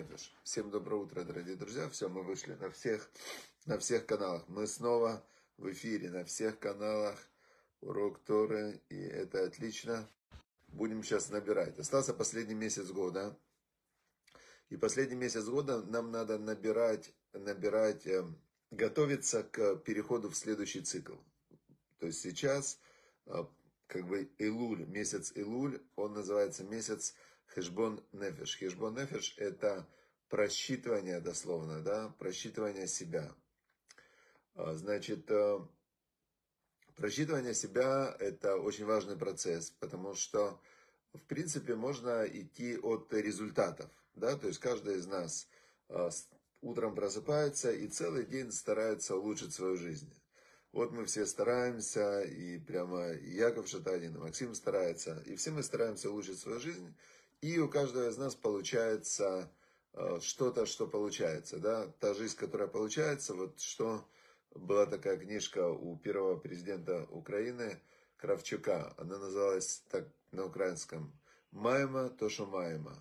Нефиш. Всем доброе утро, дорогие друзья. Все, мы вышли на всех, на всех каналах. Мы снова в эфире на всех каналах. Урок Торы, и это отлично. Будем сейчас набирать. Остался последний месяц года. И последний месяц года нам надо набирать, набирать, э, готовиться к переходу в следующий цикл. То есть сейчас, э, как бы Илуль, месяц Илуль, он называется месяц Хешбон Нефеш. Хешбон Нефеш это просчитывание дословно, да, просчитывание себя. А, значит, э, просчитывание себя это очень важный процесс, потому что в принципе можно идти от результатов, да, то есть каждый из нас э, утром просыпается и целый день старается улучшить свою жизнь. Вот мы все стараемся, и прямо Яков Шатанин, и Максим старается, и все мы стараемся улучшить свою жизнь, и у каждого из нас получается э, что-то, что получается, да, та жизнь, которая получается, вот что была такая книжка у первого президента Украины Кравчука, она называлась так на украинском «Майма, то, что майма»,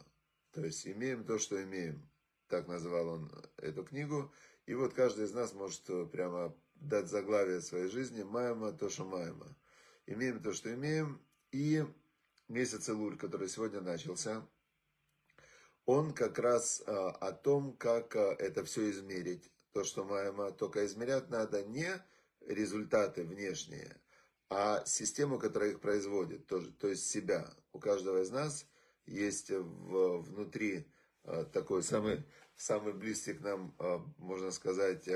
то есть «имеем то, что имеем», так называл он эту книгу, и вот каждый из нас может прямо дать заглавие своей жизни «Майма, то, что майма», имеем то, что имеем, и месяц Илуль, который сегодня начался, он как раз а, о том, как а, это все измерить. То, что Майма, только измерять надо не результаты внешние, а систему, которая их производит, то, то есть себя. У каждого из нас есть в, внутри а, такой самый, самый близкий к нам, можно сказать,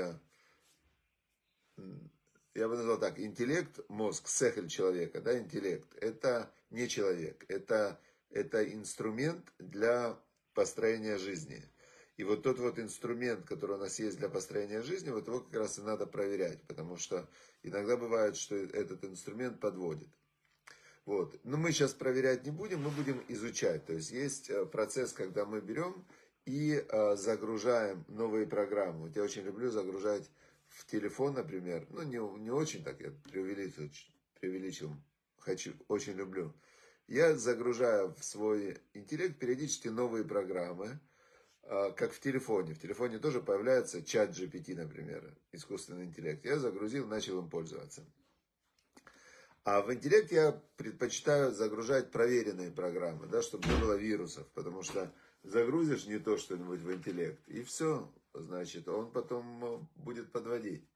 я бы назвал так, интеллект, мозг, сехель человека, да, интеллект, это не человек, это, это инструмент для построения жизни. И вот тот вот инструмент, который у нас есть для построения жизни, вот его как раз и надо проверять, потому что иногда бывает, что этот инструмент подводит. Вот. Но мы сейчас проверять не будем, мы будем изучать. То есть есть э, процесс, когда мы берем и э, загружаем новые программы. Вот я очень люблю загружать в телефон, например, ну не, не очень так, я преувеличил, преувеличил, хочу, очень люблю. Я загружаю в свой интеллект периодически новые программы, а, как в телефоне. В телефоне тоже появляется чат GPT, например, искусственный интеллект. Я загрузил, начал им пользоваться. А в интеллект я предпочитаю загружать проверенные программы, да, чтобы не было вирусов, потому что загрузишь не то что-нибудь в интеллект, и все, значит, он потом э, будет подводить.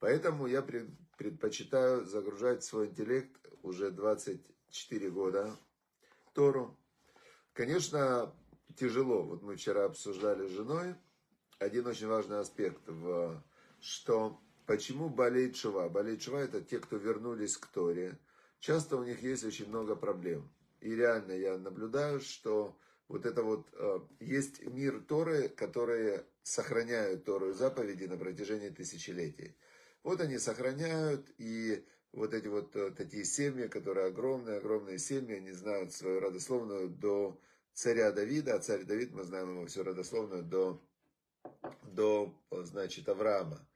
Поэтому я предпочитаю загружать свой интеллект уже 24 года Тору. Конечно, тяжело. Вот мы вчера обсуждали с женой один очень важный аспект, в, что почему болеет шува. Болеет шува это те, кто вернулись к Торе. Часто у них есть очень много проблем. И реально я наблюдаю, что вот это вот, э, есть мир Торы, которые сохраняют Тору и заповеди на протяжении тысячелетий. Вот они сохраняют, и вот эти вот э, такие семьи, которые огромные, огромные семьи, они знают свою родословную до царя Давида, а царь Давид, мы знаем его всю родословную, до, до значит, Авраама.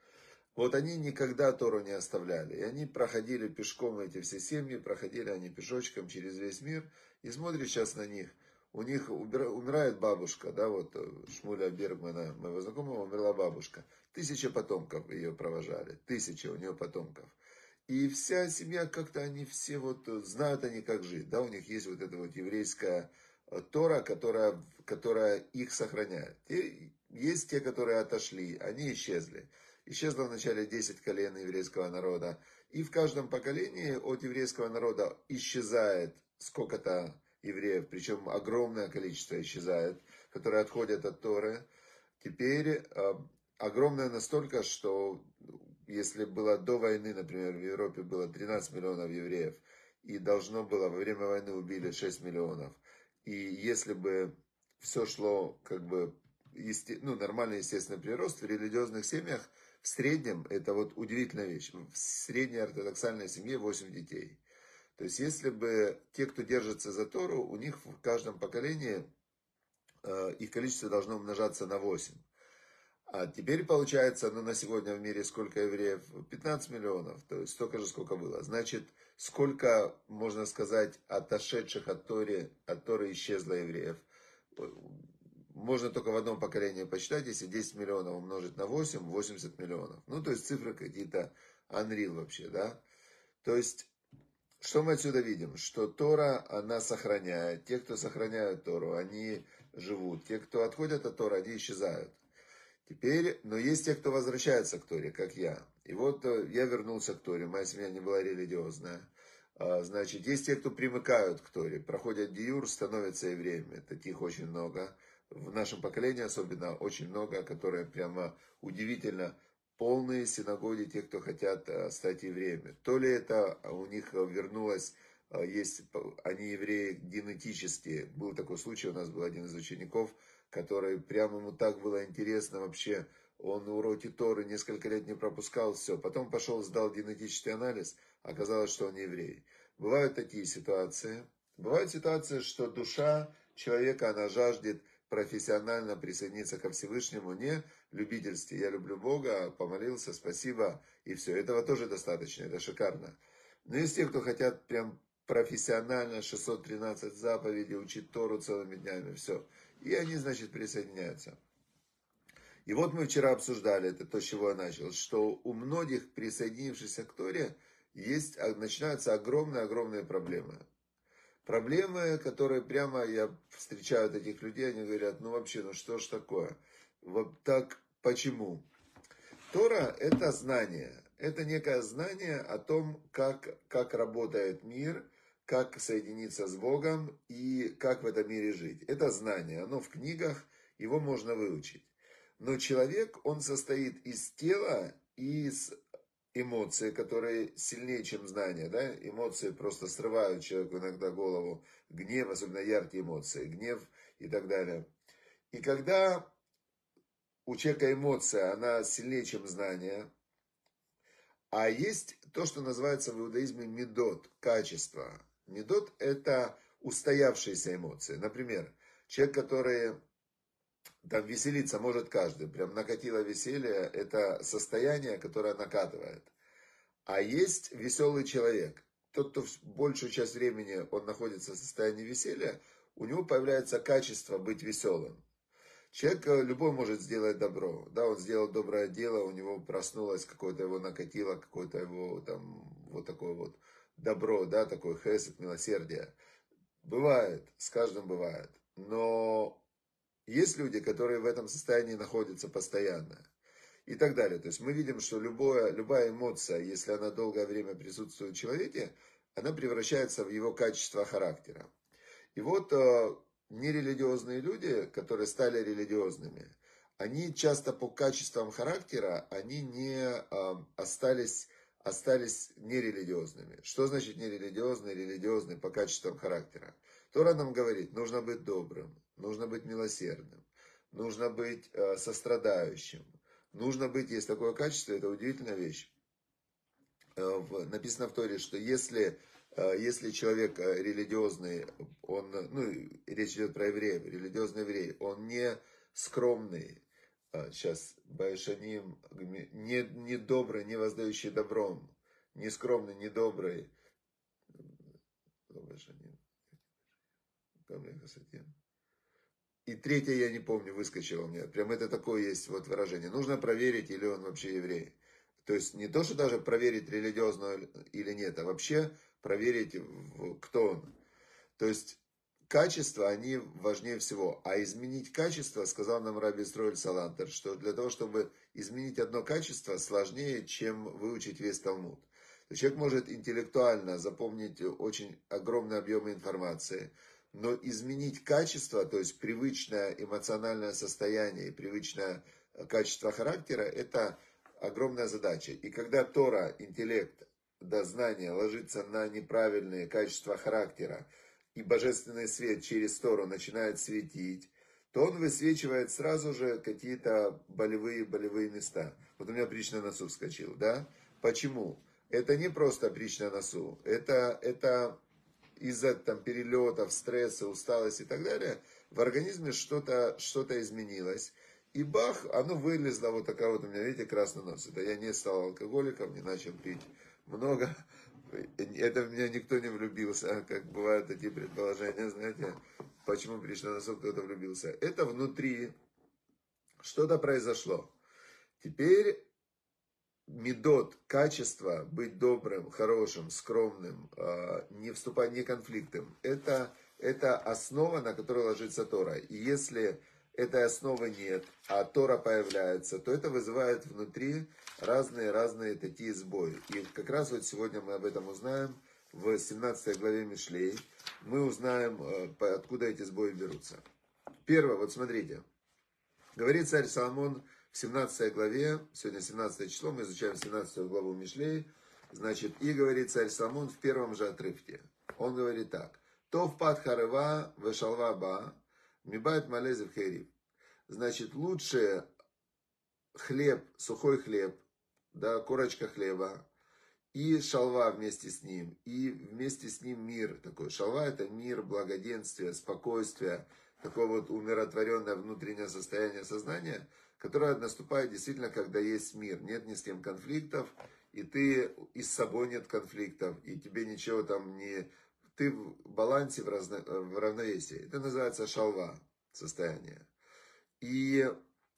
Вот они никогда Тору не оставляли. И они проходили пешком, эти все семьи, проходили они пешочком через весь мир. И смотришь сейчас на них – у них умирает бабушка, да, вот э, Шмуля Бергмана, моего знакомого, умерла бабушка. Тысяча потомков ее провожали, тысяча у нее потомков. И вся семья, как-то они все вот, э, знают они, как жить, да, у них есть вот эта вот еврейская э, Тора, которая, которая их сохраняет. И есть те, которые отошли, они исчезли. Исчезло вначале 10 колен еврейского народа. И в каждом поколении от еврейского народа исчезает сколько-то евреев, причем огромное количество исчезает, которые отходят от Торы. Теперь э, огромное настолько, что если было до войны, например, в Европе было 13 миллионов евреев, и должно было, во время войны убили 6 миллионов, и если бы все шло как бы есте, ну, нормальный естественный прирост, в религиозных семьях в среднем, это вот удивительная вещь, в средней ортодоксальной семье 8 детей. То есть, если бы те, кто держится за Тору, у них в каждом поколении э, их количество должно умножаться на 8. А теперь получается, ну на сегодня в мире сколько евреев? 15 миллионов, то есть столько же, сколько было. Значит, сколько, можно сказать, отошедших от Торы, от Торы исчезло евреев. Можно только в одном поколении посчитать, если 10 миллионов умножить на 8, 80 миллионов. Ну, то есть цифры какие-то unreal вообще, да. То есть, что мы отсюда видим? Что Тора, она сохраняет. Те, кто сохраняют Тору, они живут. Те, кто отходят от Тора, они исчезают. Теперь, но есть те, кто возвращается к Торе, как я. И вот э, я вернулся к Торе, моя семья не была религиозная. А, значит, есть те, кто примыкают к Торе, проходят диюр, становятся евреями. Таких очень много. В нашем поколении особенно очень много, которые прямо удивительно полные синагоги тех, кто хотят э, стать евреями. То ли это у них вернулось, э, есть, они евреи генетические. Был такой случай, у нас был один из учеников, который прямо ему так было интересно вообще. Он уроки Торы несколько лет не пропускал, все. Потом пошел, сдал генетический анализ, оказалось, что он еврей. Бывают такие ситуации. Бывают ситуации, что душа человека, она жаждет профессионально присоединиться ко Всевышнему, не любительстве. Я люблю Бога, помолился, спасибо, и все. Этого тоже достаточно, это шикарно. Но есть те, кто хотят прям профессионально 613 заповедей, учить Тору целыми днями, все. И они, значит, присоединяются. И вот мы вчера обсуждали, это то, с чего я начал, что у многих присоединившихся к Торе есть, а, начинаются огромные-огромные проблемы. Проблемы, которые прямо я встречаю от этих людей, они говорят, ну вообще, ну что ж такое? Вот так, почему? Тора – это знание. Это некое знание о том, как, как работает мир, как соединиться с Богом и как в этом мире жить. Это знание, оно в книгах, его можно выучить. Но человек, он состоит из тела и из эмоции, которые сильнее, чем знания. Да? Эмоции просто срывают человеку иногда голову. Гнев, особенно яркие эмоции, гнев и так далее. И когда у человека эмоция, она сильнее, чем знание, а есть то, что называется в иудаизме медот, качество. Медот – это устоявшиеся эмоции. Например, человек, который там веселиться может каждый. Прям накатило веселье – это состояние, которое накатывает. А есть веселый человек. Тот, кто большую часть времени он находится в состоянии веселья, у него появляется качество быть веселым. Человек э, любой может сделать добро. Да, он сделал доброе дело, у него проснулось, какое-то его накатило, какое-то его там вот такое вот добро, да, такое хесед, милосердие. Бывает, с каждым бывает. Но есть люди, которые в этом состоянии находятся постоянно. И так далее. То есть мы видим, что любое, любая эмоция, если она долгое время присутствует в человеке, она превращается в его качество характера. И вот э, нерелигиозные люди, которые стали религиозными, они часто по качествам характера, они не э, остались, остались нерелигиозными. Что значит нерелигиозный, религиозный по качествам характера? Тора нам говорит, нужно быть добрым, нужно быть милосердным, нужно быть э, сострадающим, нужно быть, есть такое качество, это удивительная вещь. Э, написано в Торе, что если, э, если человек религиозный, он, ну, речь идет про евреев, религиозный еврей, он не скромный, сейчас, Байшаним, не, не добрый, не воздающий добром, не скромный, не добрый, Байшаним, и третье, я не помню, выскочило меня. Прям это такое есть вот выражение. Нужно проверить, или он вообще еврей. То есть не то, что даже проверить религиозно или нет, а вообще проверить, кто он. То есть качества, они важнее всего. А изменить качество, сказал нам Раби Строиль Салантер, что для того, чтобы изменить одно качество, сложнее, чем выучить весь Талмуд. Человек может интеллектуально запомнить очень огромный объем информации, но изменить качество, то есть привычное эмоциональное состояние и привычное э, качество характера, это огромная задача. И когда Тора, интеллект, да, знание ложится на неправильные качества характера, и божественный свет через Тору начинает светить, то он высвечивает сразу же какие-то болевые-болевые места. Вот у меня прич на носу вскочил, да? Почему? Это не просто прич на носу, это, это из-за там, перелетов, стресса, усталости и так далее, в организме что-то что изменилось. И бах, оно вылезло, вот такая вот у меня, видите, красный нос. Это я не стал алкоголиком, не начал пить много. это в меня никто не влюбился, как бывают такие предположения, знаете, почему пришла на суд, кто-то влюбился. Это внутри что-то произошло. Теперь медот, качество, быть добрым, хорошим, скромным, а, не вступать ни конфликтом, это, это основа, на которой ложится Тора. И если этой основы нет, а Тора появляется, то это вызывает внутри разные-разные такие сбои. И как раз вот сегодня мы об этом узнаем в 17 главе Мишлей. Мы узнаем, э, откуда эти сбои берутся. Первое, вот смотрите. Говорит царь Соломон в 17 главе, сегодня 17 число, мы изучаем 17 главу Мишлей, значит, и говорит царь Соломон в первом же отрывке. Он говорит так. То в пад харыва вешалва ба, мибайт малезев херив. Значит, лучше хлеб, сухой хлеб, да, корочка хлеба, и шалва вместе с ним, и вместе с ним мир такой. Шалва это мир, благоденствие, спокойствие, такое вот умиротворенное внутреннее состояние сознания, которое наступает действительно, когда есть мир, нет ни с кем конфликтов, и ты и с собой нет конфликтов, и тебе ничего там не... Ты в балансе, в, разно... в равновесии. Это называется шалва состояние. И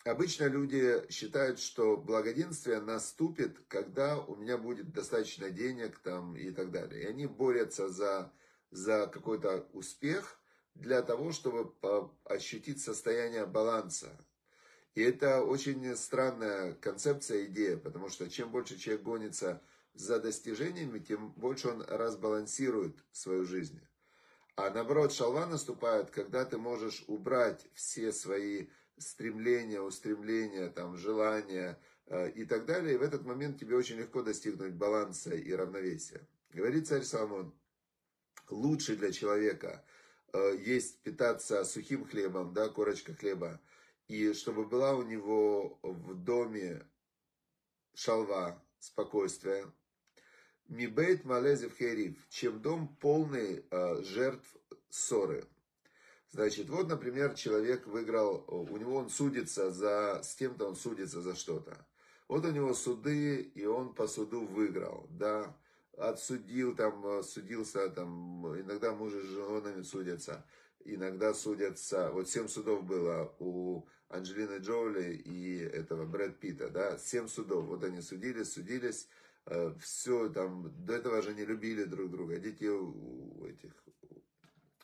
обычно люди считают, что благоденствие наступит, когда у меня будет достаточно денег там и так далее. И они борются за, за какой-то успех для того, чтобы ощутить состояние баланса. И это очень странная концепция, идея, потому что чем больше человек гонится за достижениями, тем больше он разбалансирует свою жизнь. А наоборот, шалва наступает, когда ты можешь убрать все свои стремления, устремления, там, желания э, и так далее. И в этот момент тебе очень легко достигнуть баланса и равновесия. Говорит царь Соломон, лучше для человека э, есть питаться сухим хлебом, да, корочка хлеба, и чтобы была у него в доме шалва, спокойствие, Мибейт Малезев Хериф, чем дом полный э, жертв ссоры. Значит, вот, например, человек выиграл, у него он судится за, с кем-то он судится за что-то. Вот у него суды, и он по суду выиграл, да, отсудил, там, э, судился, там, иногда мужи с женами судятся, иногда судятся, вот семь судов было у Анджелины Джоули и этого Брэд Питта, да, семь судов, вот они судились, судились, Э, все там, до этого же не любили друг друга, детей у этих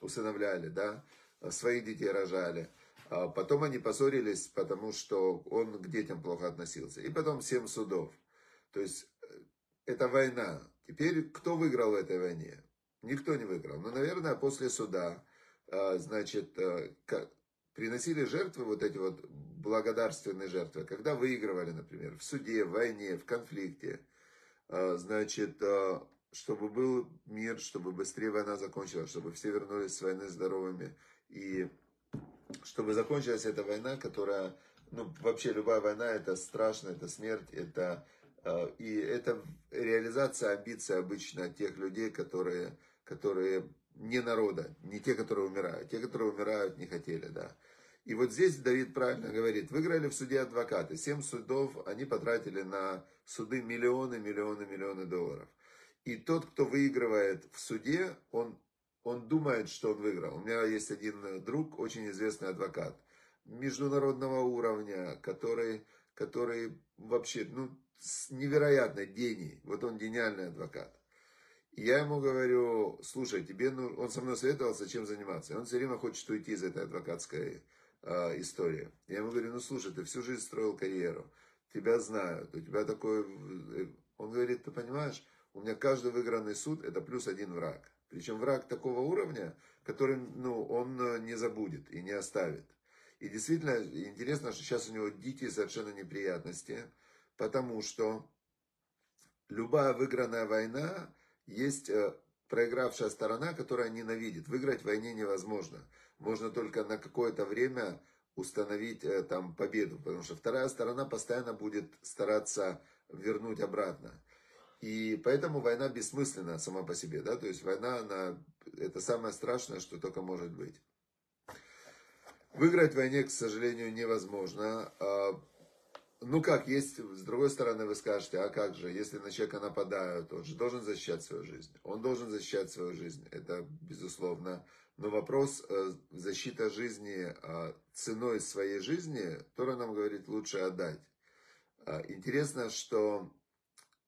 усыновляли, да, своих детей рожали. А потом они поссорились, потому что он к детям плохо относился. И потом семь судов. То есть э, это война. Теперь кто выиграл в этой войне? Никто не выиграл. Но, наверное, после суда, значит, приносили жертвы, вот эти вот благодарственные жертвы, когда выигрывали, например, в суде, в войне, в конфликте. А, значит, чтобы был мир, чтобы быстрее война закончилась, чтобы все вернулись с войны здоровыми, и чтобы закончилась эта война, которая, ну, вообще любая война, это страшно, это смерть, это, и это реализация амбиций обычно тех людей, которые, которые не народа, не те, которые умирают, те, которые умирают, не хотели, да. И вот здесь Давид правильно говорит, выиграли в суде адвокаты. Семь судов они потратили на суды миллионы, миллионы, миллионы долларов. И тот, кто выигрывает в суде, он, он думает, что он выиграл. У меня есть один друг, очень известный адвокат международного уровня, который, который вообще ну, невероятно гений. Вот он гениальный адвокат. Я ему говорю, слушай, тебе, ну, он со мной советовался, чем заниматься. И он все время хочет уйти из этой адвокатской э, история. Я ему говорю, ну слушай, ты всю жизнь строил карьеру, тебя знают, у тебя такой... Э, он говорит, ты понимаешь, у меня каждый выигранный суд это плюс один враг. Причем враг такого уровня, который ну, он э, не забудет и не оставит. И действительно интересно, что сейчас у него дикие совершенно неприятности, потому что любая выигранная война есть э, проигравшая сторона, которая ненавидит. Выиграть в войне невозможно можно только на какое-то время установить э, там победу, потому что вторая сторона постоянно будет стараться вернуть обратно. И поэтому война бессмысленна сама по себе, да, то есть война, она, это самое страшное, что только может быть. Выиграть в войне, к сожалению, невозможно. Ну как, есть, с другой стороны вы скажете, а как же, если на человека нападают, он же должен защищать свою жизнь. Он должен защищать свою жизнь, это безусловно. Но вопрос э, защита жизни э, ценой своей жизни, Тора нам говорит, лучше отдать. Э, интересно, что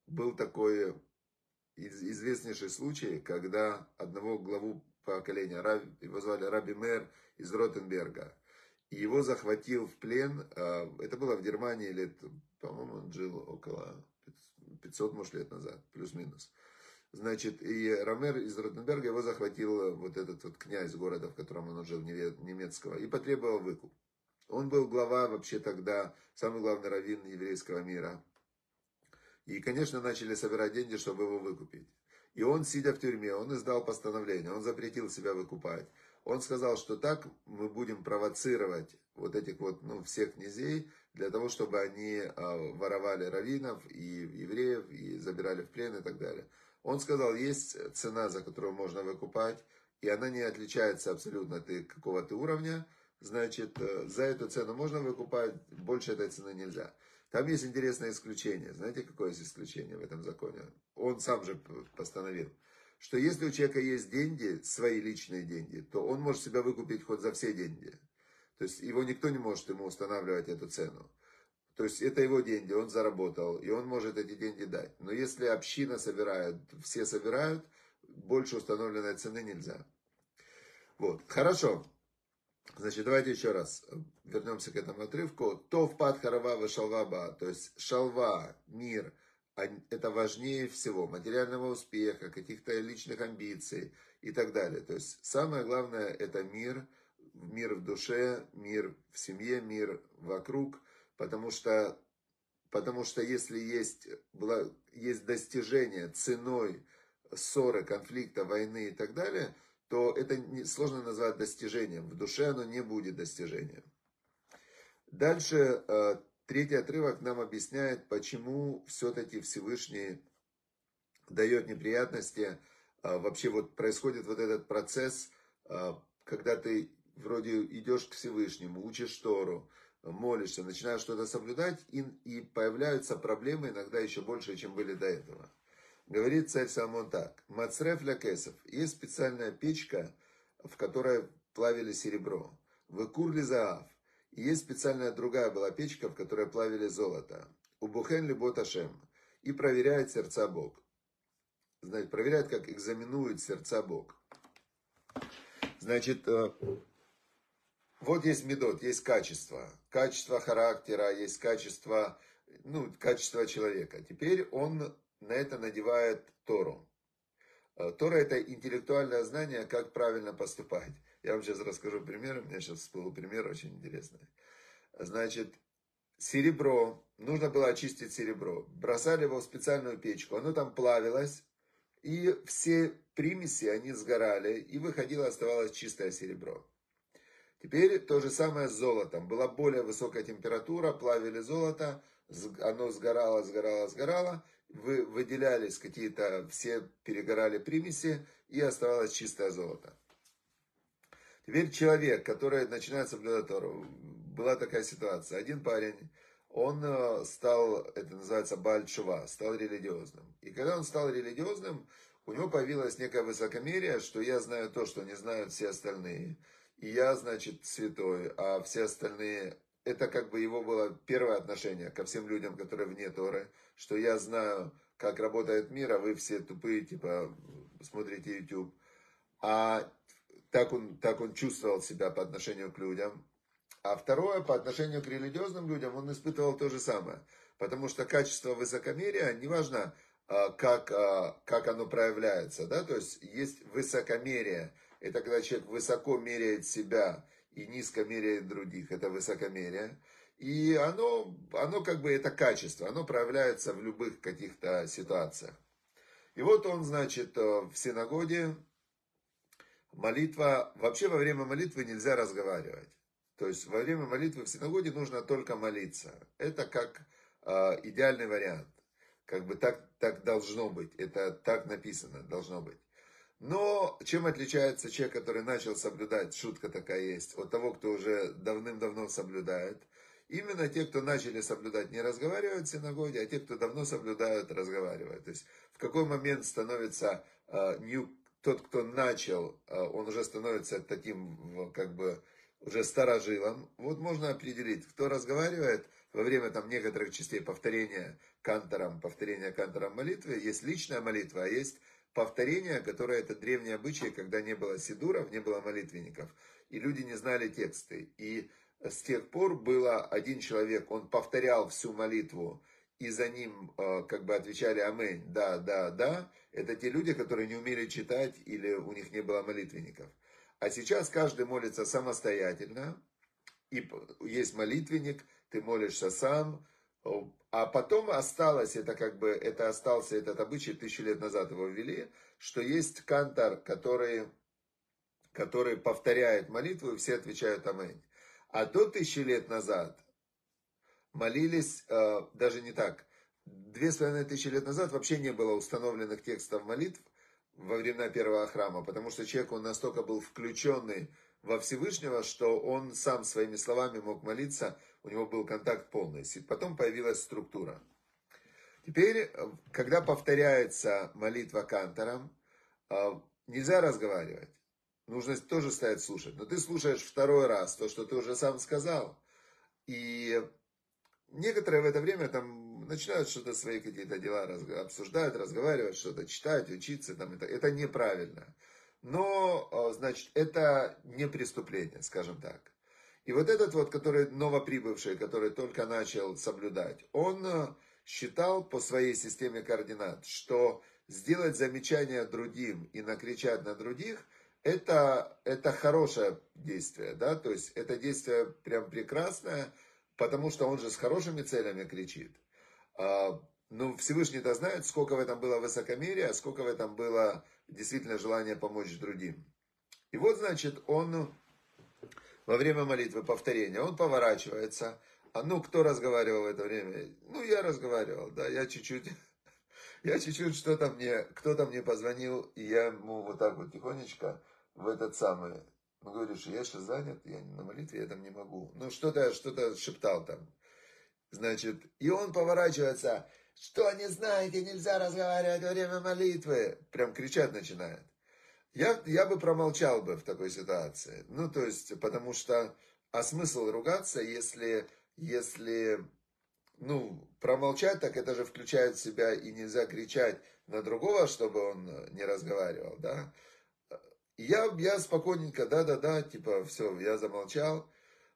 был такой известнейший случай, когда одного главу поколения, его звали Раби Мэр из Ротенберга, его захватил в плен, а, это было в Германии лет, по-моему, он жил около 500, может, лет назад, плюс-минус. Значит, и Ромер из Ротенберга его захватил вот этот вот князь города, в котором он жил, немецкого, и потребовал выкуп. Он был глава вообще тогда, самый главный раввин еврейского мира. И, конечно, начали собирать деньги, чтобы его выкупить. И он, сидя в тюрьме, он издал постановление, он запретил себя выкупать. Он сказал, что так мы будем провоцировать вот этих вот, ну, всех князей, для того, чтобы они а, воровали раввинов и евреев, и забирали в плен и так далее. Он сказал, есть цена, за которую можно выкупать, и она не отличается абсолютно от какого-то уровня, значит, э, за эту цену можно выкупать, больше этой цены нельзя. Там есть интересное исключение. Знаете, какое есть исключение в этом законе? Он сам же постановил, что если у человека есть деньги, свои личные деньги, то он может себя выкупить хоть за все деньги. То есть его никто не может ему устанавливать эту цену. То есть это его деньги, он заработал, и он может эти деньги дать. Но если община собирает, все собирают, больше установленной цены нельзя. Вот, хорошо. Значит, давайте еще раз э, вернемся к этому отрывку. То в пад харава шалваба, то есть шалва, мир, это важнее всего, материального успеха, каких-то личных амбиций и так далее. То есть самое главное это мир, мир в душе, мир в семье, мир вокруг, потому что, потому что если есть, есть достижение ценой ссоры, конфликта, войны и так далее – то это сложно назвать достижением. В душе оно не будет достижением. Дальше э, третий отрывок нам объясняет, почему все-таки Всевышний дает неприятности. Э, вообще вот происходит вот этот процесс, э, когда ты вроде идешь к Всевышнему, учишь Тору, молишься, начинаешь что-то соблюдать, и, и появляются проблемы иногда еще больше, чем были до этого. Говорит царь Соломон так. Мацреф ля кесов. Есть специальная печка, в которой плавили серебро. Выкур ли заав. Есть специальная другая была печка, в которой плавили золото. Убухен ли боташем. И проверяет сердца Бог. Знаете, проверяет, как экзаменует сердца Бог. Значит, э, вот есть медот, есть качество. Качество характера, есть качество, ну, качество человека. Теперь он на это надевает Тору. Э, Тора это интеллектуальное знание, как правильно поступать. Я вам сейчас расскажу пример, у меня сейчас всплыл пример очень интересный. Значит, серебро, нужно было очистить серебро. Бросали его в специальную печку, оно там плавилось, и все примеси, они сгорали, и выходило, оставалось чистое серебро. Теперь то же самое с золотом. Была более высокая температура, плавили золото, оно сгорало, сгорало, сгорало, вы, выделялись какие-то, все перегорали примеси, и оставалось чистое золото. Теперь человек, который начинает соблюдать была такая ситуация. Один парень, он э, стал, это называется бальчува, стал религиозным. И когда он стал религиозным, у него появилось некое высокомерие, что я знаю то, что не знают все остальные. И я, значит, святой, а все остальные это как бы его было первое отношение ко всем людям, которые вне Торы, что я знаю, как работает мир, а вы все тупые, типа, смотрите YouTube. А так он, так он чувствовал себя по отношению к людям. А второе, по отношению к религиозным людям, он испытывал то же самое. Потому что качество высокомерия, неважно, а, как, а, как оно проявляется, да, то есть есть высокомерие, это когда человек высоко меряет себя и низко меряет других, это высокомерие. И оно, оно как бы это качество, оно проявляется в любых каких-то ситуациях. И вот он, значит, э, в синагоге, молитва, вообще во время молитвы нельзя разговаривать. То есть во время молитвы в синагоге нужно только молиться. Это как э, идеальный вариант. Как бы так, так должно быть. Это так написано, должно быть. Но чем отличается человек, который начал соблюдать, шутка такая есть, от того, кто уже давным-давно соблюдает. Именно те, кто начали соблюдать, не разговаривают в синагоге, а те, кто давно соблюдают, разговаривают. То есть в какой момент становится э, new, тот, кто начал, э, он уже становится таким, как бы, уже старожилом. Вот можно определить, кто разговаривает во время там некоторых частей повторения кантором, повторения кантором молитвы. Есть личная молитва, а есть повторение, которое это древние обычаи, когда не было сидуров, не было молитвенников, и люди не знали тексты. И с тех пор было один человек, он повторял всю молитву, и за ним э, как бы отвечали «Аминь», «Да, да, да». Это те люди, которые не умели читать или у них не было молитвенников. А сейчас каждый молится самостоятельно, и есть молитвенник, ты молишься сам, а потом осталось, это как бы, это остался этот обычай, тысячу лет назад его ввели, что есть кантор, который, который повторяет молитву, и все отвечают «Аминь». А до тысячи лет назад молились, э, даже не так, две с половиной тысячи лет назад вообще не было установленных текстов молитв во времена первого храма, потому что человек, он настолько был включенный во Всевышнего, что он сам своими словами мог молиться, у него был контакт полный. Потом появилась структура. Теперь, когда повторяется молитва кантором, э, нельзя разговаривать нужно тоже стоять слушать. Но ты слушаешь второй раз то, что ты уже сам сказал. И некоторые в это время там начинают что-то свои какие-то дела обсуждать, разговаривать, что-то читать, учиться. Там, это, это неправильно. Но, а, значит, это не преступление, скажем так. И вот этот вот, который новоприбывший, который только начал соблюдать, он а, считал по своей системе координат, что сделать замечание другим и накричать на других – это, это хорошее действие, да, то есть это действие прям прекрасное, потому что он же с хорошими целями кричит. А, ну, Всевышний-то знает, сколько в этом было высокомерия, а сколько в этом было действительно желания помочь другим. И вот, значит, он во время молитвы повторения, он поворачивается, а ну, кто разговаривал в это время? Ну, я разговаривал, да, я чуть-чуть я чуть-чуть что-то мне, кто-то мне позвонил, и я ему вот так вот тихонечко в этот самый, ну, говоришь, я сейчас занят, я на молитве, я там не могу. Ну, что-то, что-то шептал там. Значит, и он поворачивается, что не знаете, нельзя разговаривать во время молитвы. Прям кричать начинает. Я, я бы промолчал бы в такой ситуации. Ну, то есть, потому что, а смысл ругаться, если, если, ну, промолчать, так это же включает в себя и нельзя кричать на другого, чтобы он не разговаривал, да. Я, я спокойненько, да-да-да, типа, все, я замолчал.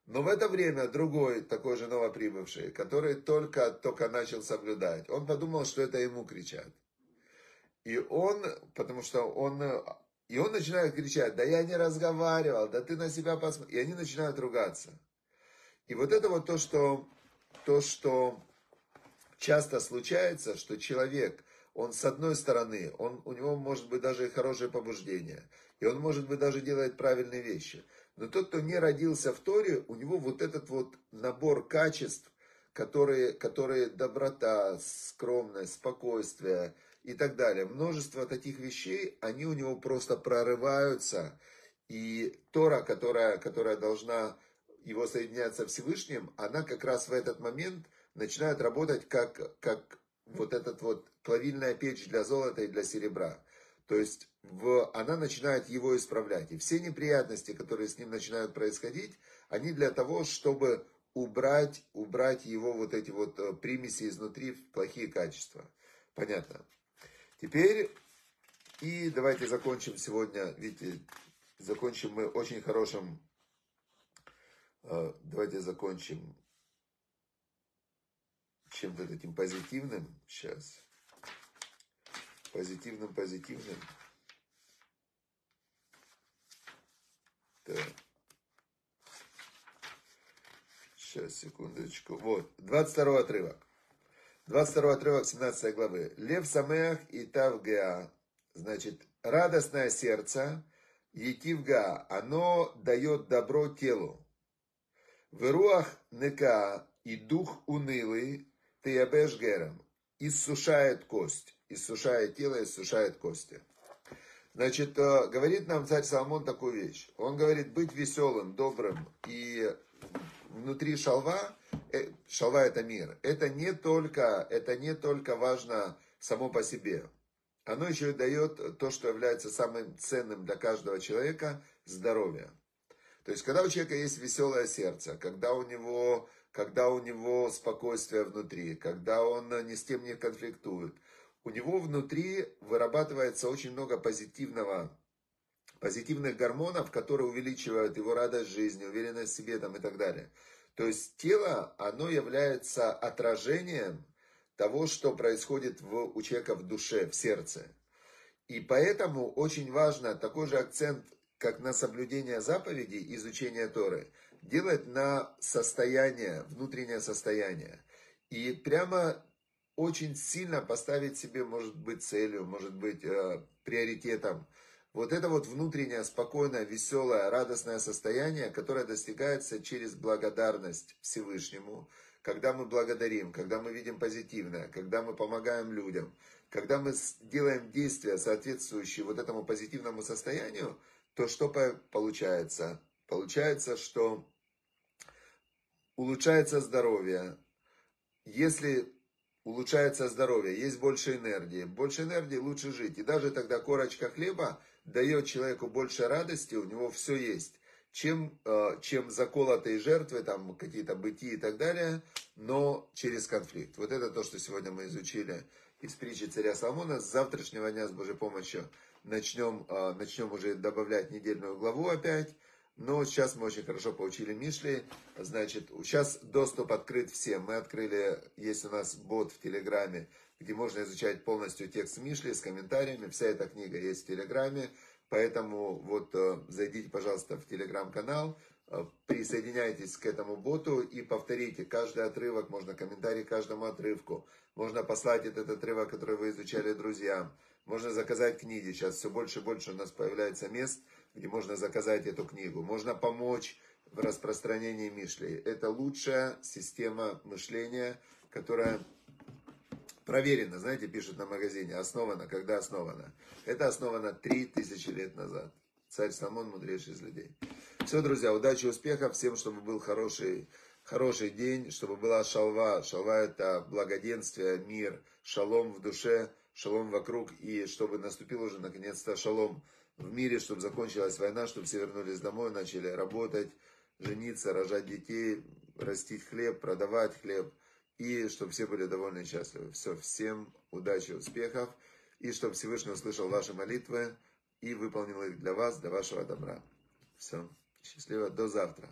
Но в это время другой, такой же новоприбывший, который только, только начал соблюдать, он подумал, что это ему кричат. И он, потому что он, и он начинает кричать, да я не разговаривал, да ты на себя посмотри. И они начинают ругаться. И вот это вот то, что, то, что часто случается, что человек, он с одной стороны, он, у него может быть даже хорошее побуждение, и он может быть даже делает правильные вещи. Но тот, кто не родился в Торе, у него вот этот вот набор качеств, которые, которые доброта, скромность, спокойствие и так далее. Множество таких вещей, они у него просто прорываются. И Тора, которая, которая должна его соединять со Всевышним, она как раз в этот момент начинает работать как, как вот этот вот плавильная печь для золота и для серебра. То есть в, она начинает его исправлять. И все неприятности, которые с ним начинают происходить, они для того, чтобы убрать, убрать его вот эти вот э, примеси изнутри в плохие качества. Понятно. Теперь, и давайте закончим сегодня, видите, закончим мы очень хорошим, э, давайте закончим чем-то таким позитивным сейчас. Позитивным, позитивным. Так. Сейчас, секундочку. Вот, 22 отрывок. 22 отрывок 17 главы. Лев Самеах и Тавгеа. Значит, радостное сердце, Етивга, оно дает добро телу. В руах нека и дух унылый, ты ябеш гером, иссушает кость, иссушает тело, иссушает кости. Значит, э, говорит нам царь Соломон такую вещь. Он говорит, быть веселым, добрым и внутри шалва, э, шалва это мир. Это не только, это не только важно само по себе. Оно еще и дает то, что является самым ценным для каждого человека – здоровье. То есть, когда у человека есть веселое сердце, когда у него, когда у него спокойствие внутри, когда он ни с кем не конфликтует, у него внутри вырабатывается очень много позитивного, позитивных гормонов, которые увеличивают его радость жизни, уверенность в себе там, и так далее. То есть тело, оно является отражением того, что происходит в, у человека в душе, в сердце. И поэтому очень важно такой же акцент как на соблюдение заповедей, изучение Торы, делать на состояние, внутреннее состояние. И прямо очень сильно поставить себе, может быть, целью, может быть, э, приоритетом. Вот это вот внутреннее, спокойное, веселое, радостное состояние, которое достигается через благодарность Всевышнему, когда мы благодарим, когда мы видим позитивное, когда мы помогаем людям, когда мы делаем действия, соответствующие вот этому позитивному состоянию, то что получается? Получается, что улучшается здоровье. Если улучшается здоровье, есть больше энергии. Больше энергии лучше жить. И даже тогда корочка хлеба дает человеку больше радости, у него все есть, чем, э, чем заколотые жертвы, там какие-то быти и так далее, но через конфликт. Вот это то, что сегодня мы изучили из притчи царя Соломона. С завтрашнего дня, с Божьей помощью, начнем, а, начнем уже добавлять недельную главу опять. Но сейчас мы очень хорошо получили Мишли. Значит, сейчас доступ открыт всем. Мы открыли, есть у нас бот в Телеграме, где можно изучать полностью текст Мишли с комментариями. Вся эта книга есть в Телеграме. Поэтому вот э, зайдите, пожалуйста, в Телеграм-канал, э, присоединяйтесь к этому боту и повторите каждый отрывок, можно комментарий к каждому отрывку, можно послать этот отрывок, который вы изучали друзьям. Можно заказать книги. Сейчас все больше и больше у нас появляется мест, где можно заказать эту книгу. Можно помочь в распространении Мишли. Это лучшая система мышления, которая проверена, знаете, пишут на магазине, основана, когда основана. Это основано 3000 лет назад. Царь Самон мудрейший из людей. Все, друзья, удачи, успехов, всем, чтобы был хороший, хороший день, чтобы была шалва. Шалва это благоденствие, мир, шалом в душе, шалом вокруг, и чтобы наступил уже наконец-то шалом в мире, чтобы закончилась война, чтобы все вернулись домой, начали работать, жениться, рожать детей, растить хлеб, продавать хлеб, и чтобы все были довольны и счастливы. Все, всем удачи, успехов, и чтобы Всевышний услышал ваши молитвы и выполнил их для вас, для вашего добра. Все, счастливо, до завтра.